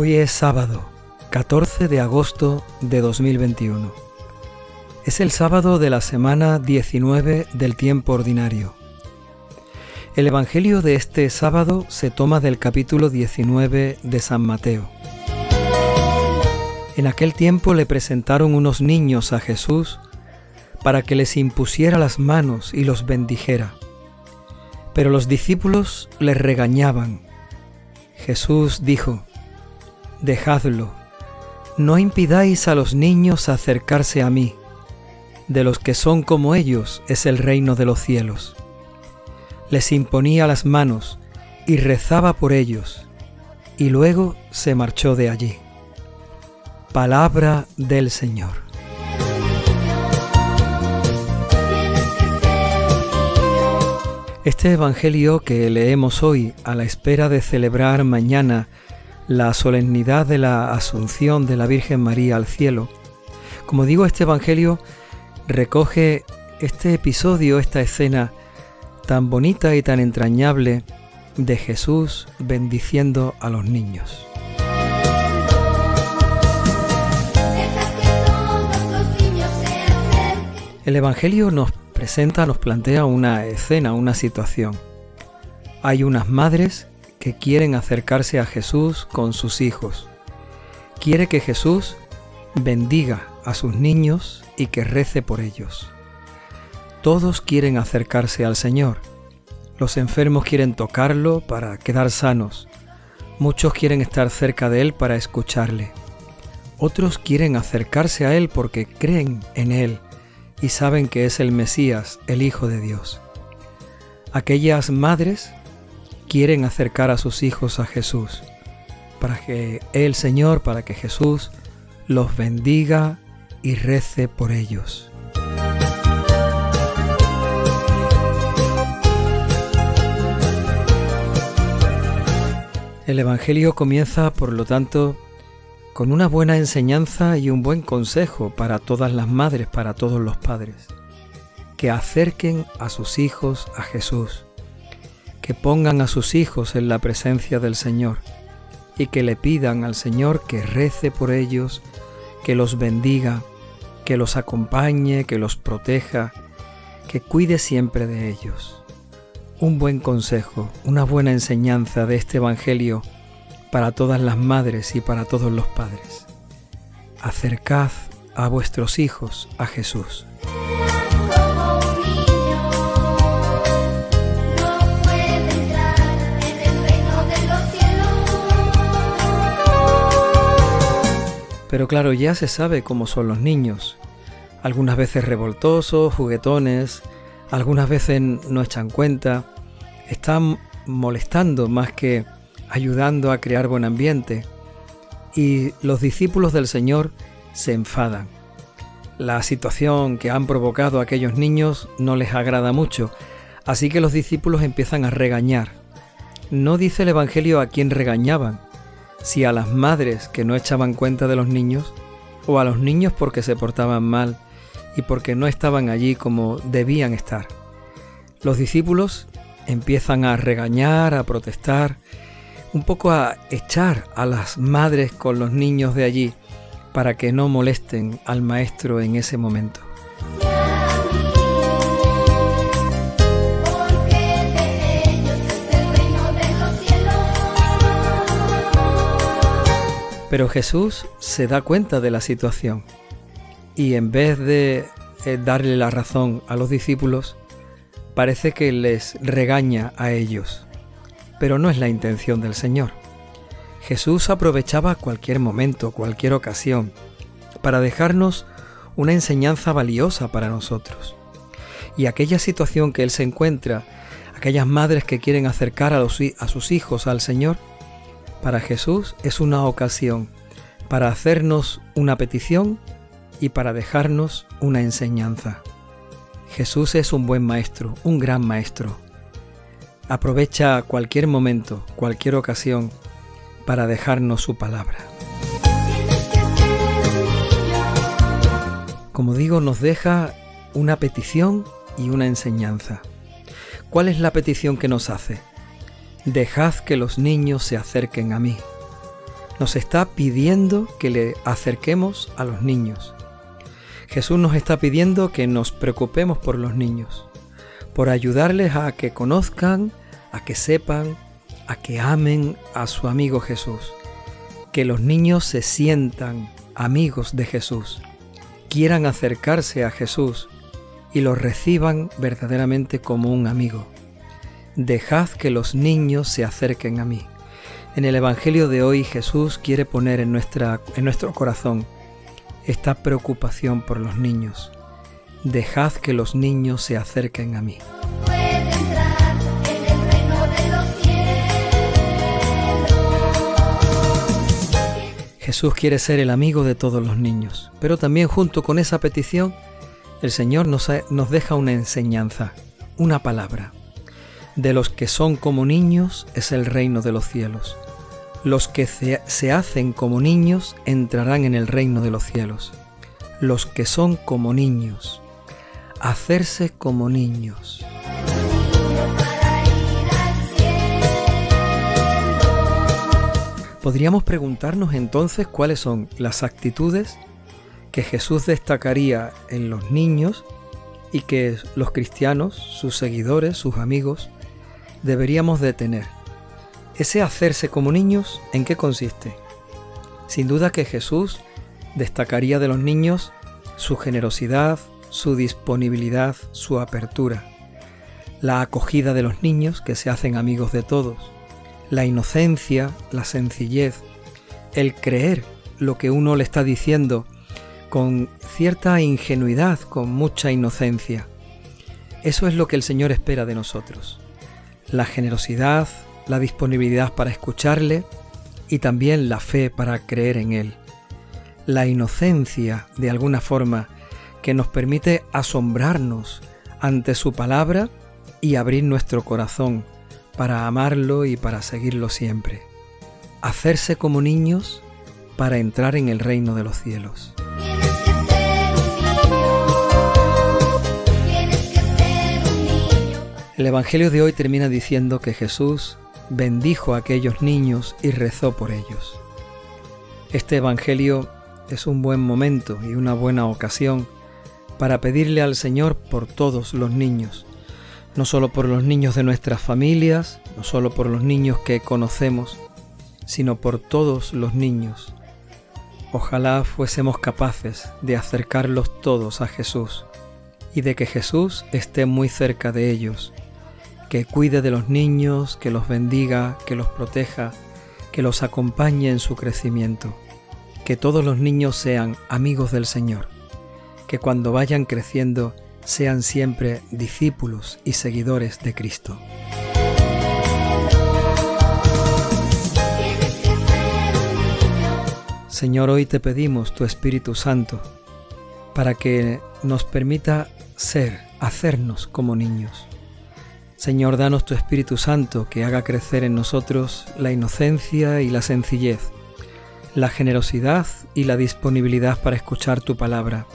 Hoy es sábado, 14 de agosto de 2021. Es el sábado de la semana 19 del tiempo ordinario. El Evangelio de este sábado se toma del capítulo 19 de San Mateo. En aquel tiempo le presentaron unos niños a Jesús para que les impusiera las manos y los bendijera. Pero los discípulos les regañaban. Jesús dijo, Dejadlo, no impidáis a los niños acercarse a mí. De los que son como ellos es el reino de los cielos. Les imponía las manos y rezaba por ellos, y luego se marchó de allí. Palabra del Señor. Este Evangelio que leemos hoy a la espera de celebrar mañana la solemnidad de la Asunción de la Virgen María al cielo, como digo, este Evangelio recoge este episodio, esta escena tan bonita y tan entrañable de Jesús bendiciendo a los niños. El Evangelio nos presenta, nos plantea una escena, una situación. Hay unas madres que quieren acercarse a Jesús con sus hijos. Quiere que Jesús bendiga a sus niños y que rece por ellos. Todos quieren acercarse al Señor. Los enfermos quieren tocarlo para quedar sanos. Muchos quieren estar cerca de Él para escucharle. Otros quieren acercarse a Él porque creen en Él y saben que es el Mesías, el Hijo de Dios. Aquellas madres quieren acercar a sus hijos a Jesús, para que el Señor, para que Jesús los bendiga y rece por ellos. El Evangelio comienza, por lo tanto, con una buena enseñanza y un buen consejo para todas las madres, para todos los padres, que acerquen a sus hijos a Jesús, que pongan a sus hijos en la presencia del Señor y que le pidan al Señor que rece por ellos, que los bendiga, que los acompañe, que los proteja, que cuide siempre de ellos. Un buen consejo, una buena enseñanza de este Evangelio para todas las madres y para todos los padres. Acercad a vuestros hijos a Jesús. Pero claro, ya se sabe cómo son los niños. Algunas veces revoltosos, juguetones, algunas veces no echan cuenta, están molestando más que ayudando a crear buen ambiente. Y los discípulos del Señor se enfadan. La situación que han provocado aquellos niños no les agrada mucho, así que los discípulos empiezan a regañar. No dice el Evangelio a quién regañaban, si a las madres que no echaban cuenta de los niños, o a los niños porque se portaban mal y porque no estaban allí como debían estar. Los discípulos empiezan a regañar, a protestar, un poco a echar a las madres con los niños de allí para que no molesten al maestro en ese momento. Pero Jesús se da cuenta de la situación y en vez de eh, darle la razón a los discípulos, parece que les regaña a ellos. Pero no es la intención del Señor. Jesús aprovechaba cualquier momento, cualquier ocasión, para dejarnos una enseñanza valiosa para nosotros. Y aquella situación que Él se encuentra, aquellas madres que quieren acercar a, a sus hijos al Señor, para Jesús es una ocasión para hacernos una petición y para dejarnos una enseñanza. Jesús es un buen maestro, un gran maestro. Aprovecha cualquier momento, cualquier ocasión para dejarnos su palabra. Como digo, nos deja una petición y una enseñanza. ¿Cuál es la petición que nos hace? Dejad que los niños se acerquen a mí. nos está pidiendo que le acerquemos a los niños. Jesús nos está pidiendo que nos preocupemos por los niños, por ayudarles a que conozcan, a que sepan, a que amen a su amigo Jesús. Que los niños se sientan amigos de Jesús, quieran acercarse a Jesús y lo reciban verdaderamente como un amigo. Dejad que los niños se acerquen a mí. En el Evangelio de hoy Jesús quiere poner en, nuestra, en nuestro corazón esta preocupación por los niños. Dejad que los niños se acerquen a mí. Jesús quiere ser el amigo de todos los niños, pero también junto con esa petición, el Señor nos, nos deja una enseñanza, una palabra. De los que son como niños es el reino de los cielos. Los que se hacen como niños entrarán en el reino de los cielos. Los que son como niños. Hacerse como niños. Podríamos preguntarnos entonces cuáles son las actitudes que Jesús destacaría en los niños y que los cristianos, sus seguidores, sus amigos, deberíamos de tener. Ese hacerse como niños, ¿en qué consiste? Sin duda que Jesús destacaría de los niños su generosidad, su disponibilidad, su apertura, la acogida de los niños que se hacen amigos de todos, la inocencia, la sencillez, el creer lo que uno le está diciendo con cierta ingenuidad, con mucha inocencia. Eso es lo que el Señor espera de nosotros. La generosidad, la disponibilidad para escucharle y también la fe para creer en Él. La inocencia, de alguna forma, que nos permite asombrarnos ante su palabra y abrir nuestro corazón para amarlo y para seguirlo siempre. Hacerse como niños para entrar en el reino de los cielos. El Evangelio de hoy termina diciendo que Jesús bendijo a aquellos niños y rezó por ellos. Este Evangelio es un buen momento y una buena ocasión para pedirle al Señor por todos los niños, no solo por los niños de nuestras familias, no solo por los niños que conocemos, sino por todos los niños. Ojalá fuésemos capaces de acercarlos todos a Jesús y de que Jesús esté muy cerca de ellos que cuide de los niños, que los bendiga, que los proteja, que los acompañe en su crecimiento, que todos los niños sean amigos del Señor, que cuando vayan creciendo sean siempre discípulos y seguidores de Cristo. Señor, hoy te pedimos tu Espíritu Santo para que nos permita ser, hacernos como niños Señor, danos tu Espíritu Santo que haga crecer en nosotros la inocencia y la sencillez, la generosidad y la disponibilidad para escuchar tu palabra,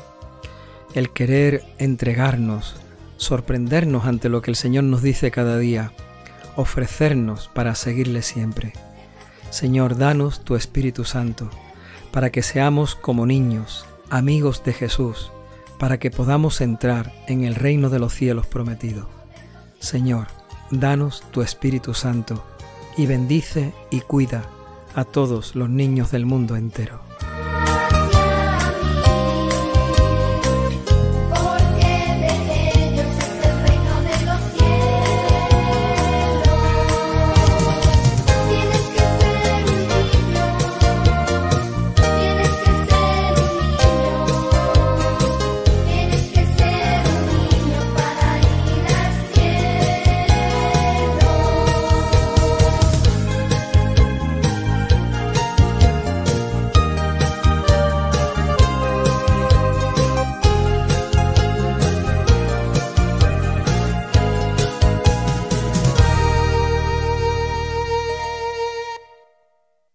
el querer entregarnos, sorprendernos ante lo que el Señor nos dice cada día, ofrecernos para seguirle siempre. Señor, danos tu Espíritu Santo, para que seamos como niños, amigos de Jesús, para que podamos entrar en el reino de los cielos prometido. Señor, danos tu Espíritu Santo y bendice y cuida a todos los niños del mundo entero.